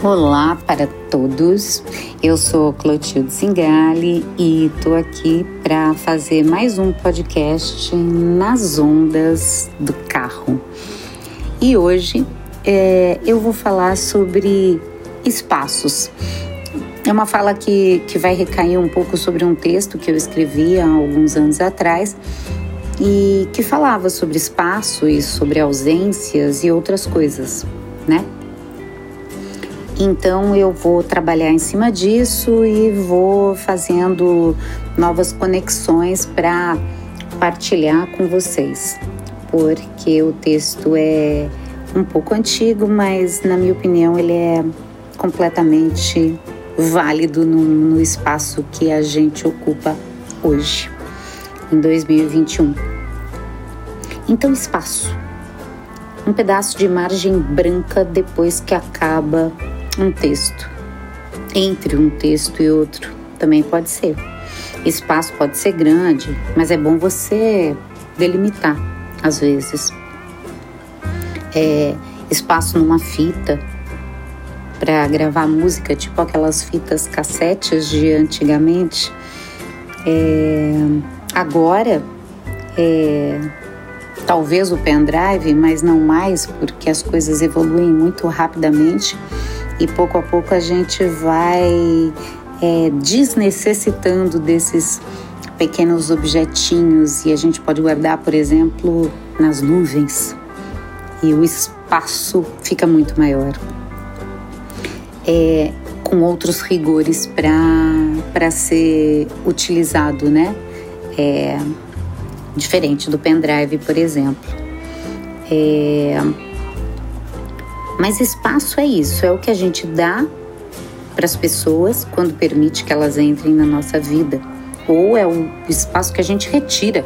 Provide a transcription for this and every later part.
Olá para todos, eu sou Clotilde Zingali e estou aqui para fazer mais um podcast nas ondas do carro. E hoje é, eu vou falar sobre espaços. É uma fala que, que vai recair um pouco sobre um texto que eu escrevi há alguns anos atrás e que falava sobre espaço e sobre ausências e outras coisas, né? Então eu vou trabalhar em cima disso e vou fazendo novas conexões para partilhar com vocês, porque o texto é um pouco antigo, mas na minha opinião ele é completamente válido no, no espaço que a gente ocupa hoje, em 2021. Então, espaço. Um pedaço de margem branca depois que acaba um texto. Entre um texto e outro também pode ser. Espaço pode ser grande, mas é bom você delimitar às vezes. É, espaço numa fita para gravar música, tipo aquelas fitas cassetes de antigamente. É, agora, é, talvez o pendrive, mas não mais, porque as coisas evoluem muito rapidamente e pouco a pouco a gente vai é, desnecessitando desses pequenos objetinhos e a gente pode guardar, por exemplo, nas nuvens e o espaço fica muito maior. É, com outros rigores para ser utilizado, né? É, diferente do pendrive, por exemplo. É, mas espaço é isso, é o que a gente dá para as pessoas quando permite que elas entrem na nossa vida, ou é o espaço que a gente retira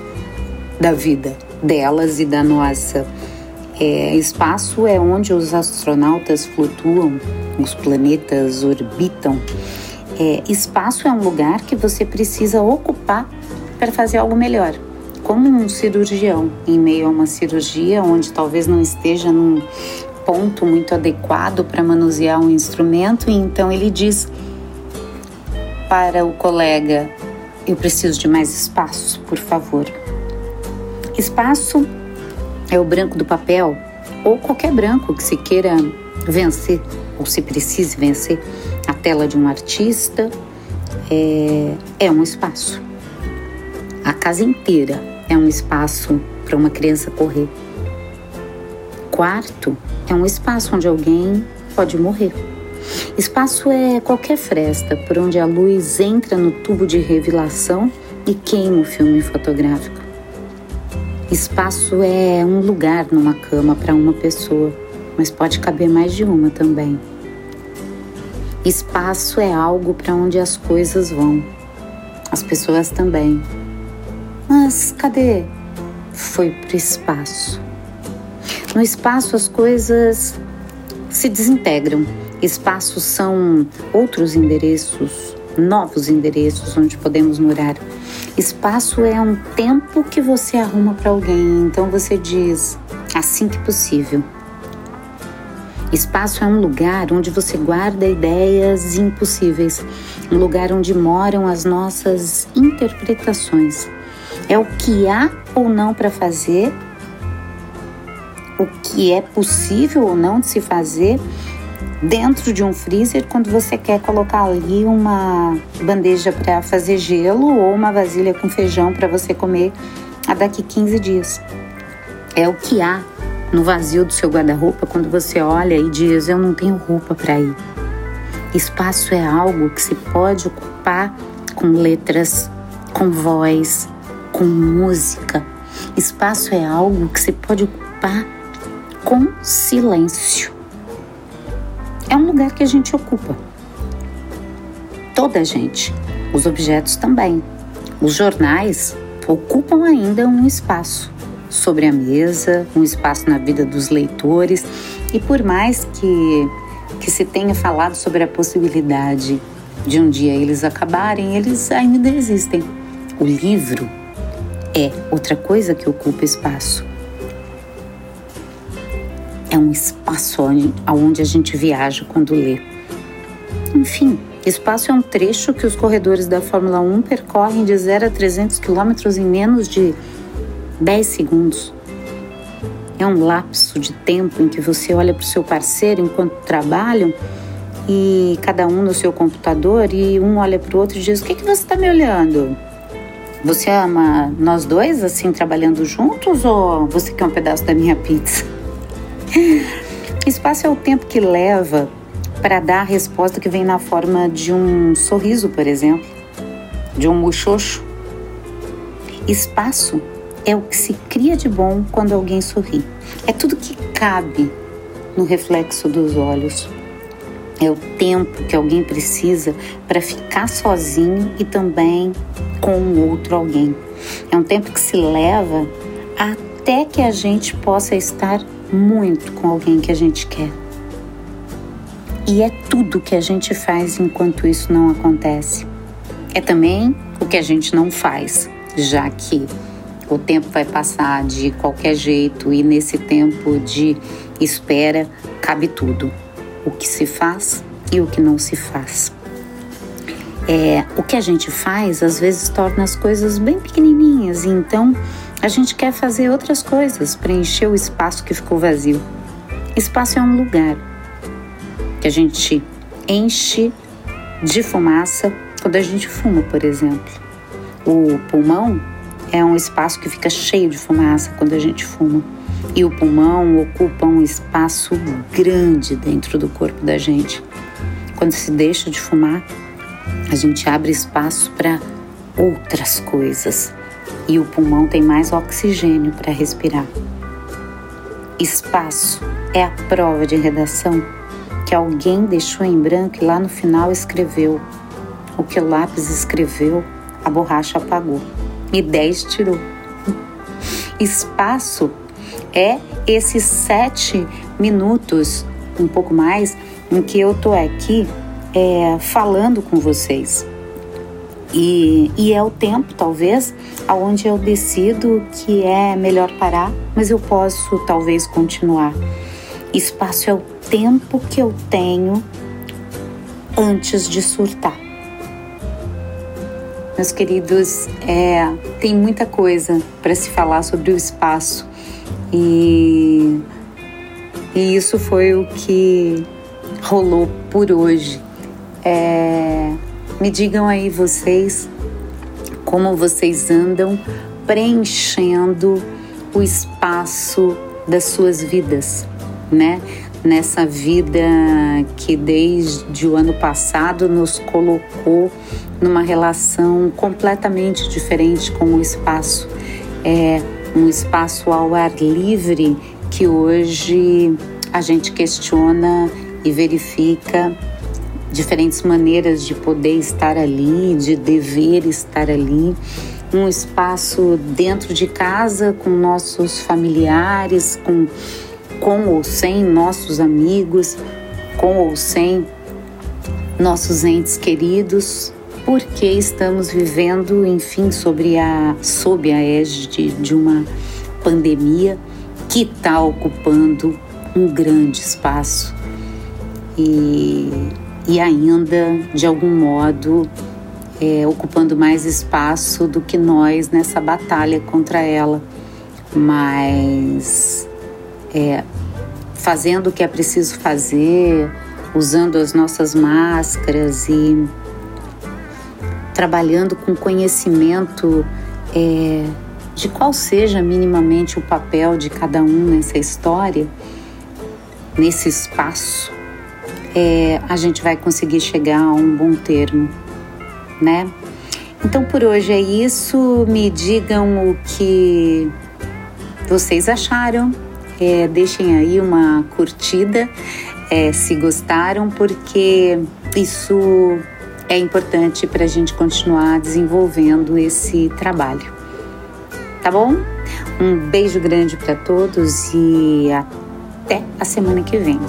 da vida delas e da nossa. É, espaço é onde os astronautas flutuam, os planetas orbitam. É, espaço é um lugar que você precisa ocupar para fazer algo melhor como um cirurgião em meio a uma cirurgia onde talvez não esteja num ponto muito adequado para manusear um instrumento, e então ele diz para o colega: Eu preciso de mais espaço, por favor. Espaço é o branco do papel ou qualquer branco que se queira vencer ou se precise vencer. A tela de um artista é, é um espaço. A casa inteira é um espaço para uma criança correr. Quarto é um espaço onde alguém pode morrer. Espaço é qualquer fresta por onde a luz entra no tubo de revelação e queima o filme fotográfico. Espaço é um lugar numa cama para uma pessoa, mas pode caber mais de uma também. Espaço é algo para onde as coisas vão, as pessoas também. Mas cadê? Foi para o espaço. No espaço as coisas se desintegram. Espaços são outros endereços, novos endereços onde podemos morar. Espaço é um tempo que você arruma para alguém, então você diz assim que possível. Espaço é um lugar onde você guarda ideias impossíveis, um lugar onde moram as nossas interpretações. É o que há ou não para fazer, o que é possível ou não de se fazer dentro de um freezer quando você quer colocar ali uma bandeja para fazer gelo ou uma vasilha com feijão para você comer a daqui 15 dias. É o que há no vazio do seu guarda-roupa quando você olha e diz: Eu não tenho roupa para ir. Espaço é algo que se pode ocupar com letras, com voz, com música. Espaço é algo que se pode ocupar com silêncio. É um lugar que a gente ocupa. Toda a gente. Os objetos também. Os jornais ocupam ainda um espaço sobre a mesa, um espaço na vida dos leitores. E por mais que, que se tenha falado sobre a possibilidade de um dia eles acabarem, eles ainda existem. O livro é outra coisa que ocupa espaço. É um espaço onde, aonde a gente viaja quando lê. Enfim, espaço é um trecho que os corredores da Fórmula 1 percorrem de 0 a 300 quilômetros em menos de 10 segundos. É um lapso de tempo em que você olha para o seu parceiro enquanto trabalham e cada um no seu computador e um olha para o outro e diz: O que, que você está me olhando? Você ama nós dois assim trabalhando juntos ou você quer um pedaço da minha pizza? Espaço é o tempo que leva para dar a resposta que vem na forma de um sorriso, por exemplo, de um muxoxo. Espaço é o que se cria de bom quando alguém sorri. É tudo que cabe no reflexo dos olhos. É o tempo que alguém precisa para ficar sozinho e também com outro alguém. É um tempo que se leva até que a gente possa estar muito com alguém que a gente quer. E é tudo que a gente faz enquanto isso não acontece. É também o que a gente não faz, já que o tempo vai passar de qualquer jeito e nesse tempo de espera cabe tudo o que se faz e o que não se faz. É, o que a gente faz às vezes torna as coisas bem pequenininhas, e então a gente quer fazer outras coisas, preencher o espaço que ficou vazio. Espaço é um lugar que a gente enche de fumaça quando a gente fuma, por exemplo. O pulmão é um espaço que fica cheio de fumaça quando a gente fuma e o pulmão ocupa um espaço grande dentro do corpo da gente. Quando se deixa de fumar, a gente abre espaço para outras coisas e o pulmão tem mais oxigênio para respirar. Espaço é a prova de redação que alguém deixou em branco e lá no final escreveu. O que o lápis escreveu, a borracha apagou e 10 tirou. Espaço é esses sete minutos, um pouco mais, em que eu tô aqui é, falando com vocês. E, e, é o tempo, talvez, aonde eu decido que é melhor parar, mas eu posso talvez continuar. Espaço é o tempo que eu tenho antes de surtar. Meus queridos, é, tem muita coisa para se falar sobre o espaço e, e isso foi o que rolou por hoje. É, me digam aí vocês como vocês andam preenchendo o espaço das suas vidas, né? Nessa vida que desde o ano passado nos colocou numa relação completamente diferente com o espaço. É, um espaço ao ar livre que hoje a gente questiona e verifica diferentes maneiras de poder estar ali, de dever estar ali. Um espaço dentro de casa com nossos familiares, com, com ou sem nossos amigos, com ou sem nossos entes queridos, porque estamos vivendo, enfim, sobre a, sob a égide de uma pandemia que está ocupando um grande espaço e, e ainda, de algum modo, é, ocupando mais espaço do que nós nessa batalha contra ela, mas é, fazendo o que é preciso fazer, usando as nossas máscaras e trabalhando com conhecimento é, de qual seja minimamente o papel de cada um nessa história, nesse espaço, é, a gente vai conseguir chegar a um bom termo, né? Então por hoje é isso. Me digam o que vocês acharam. É, deixem aí uma curtida é, se gostaram, porque isso é importante para a gente continuar desenvolvendo esse trabalho. Tá bom? Um beijo grande para todos e até a semana que vem.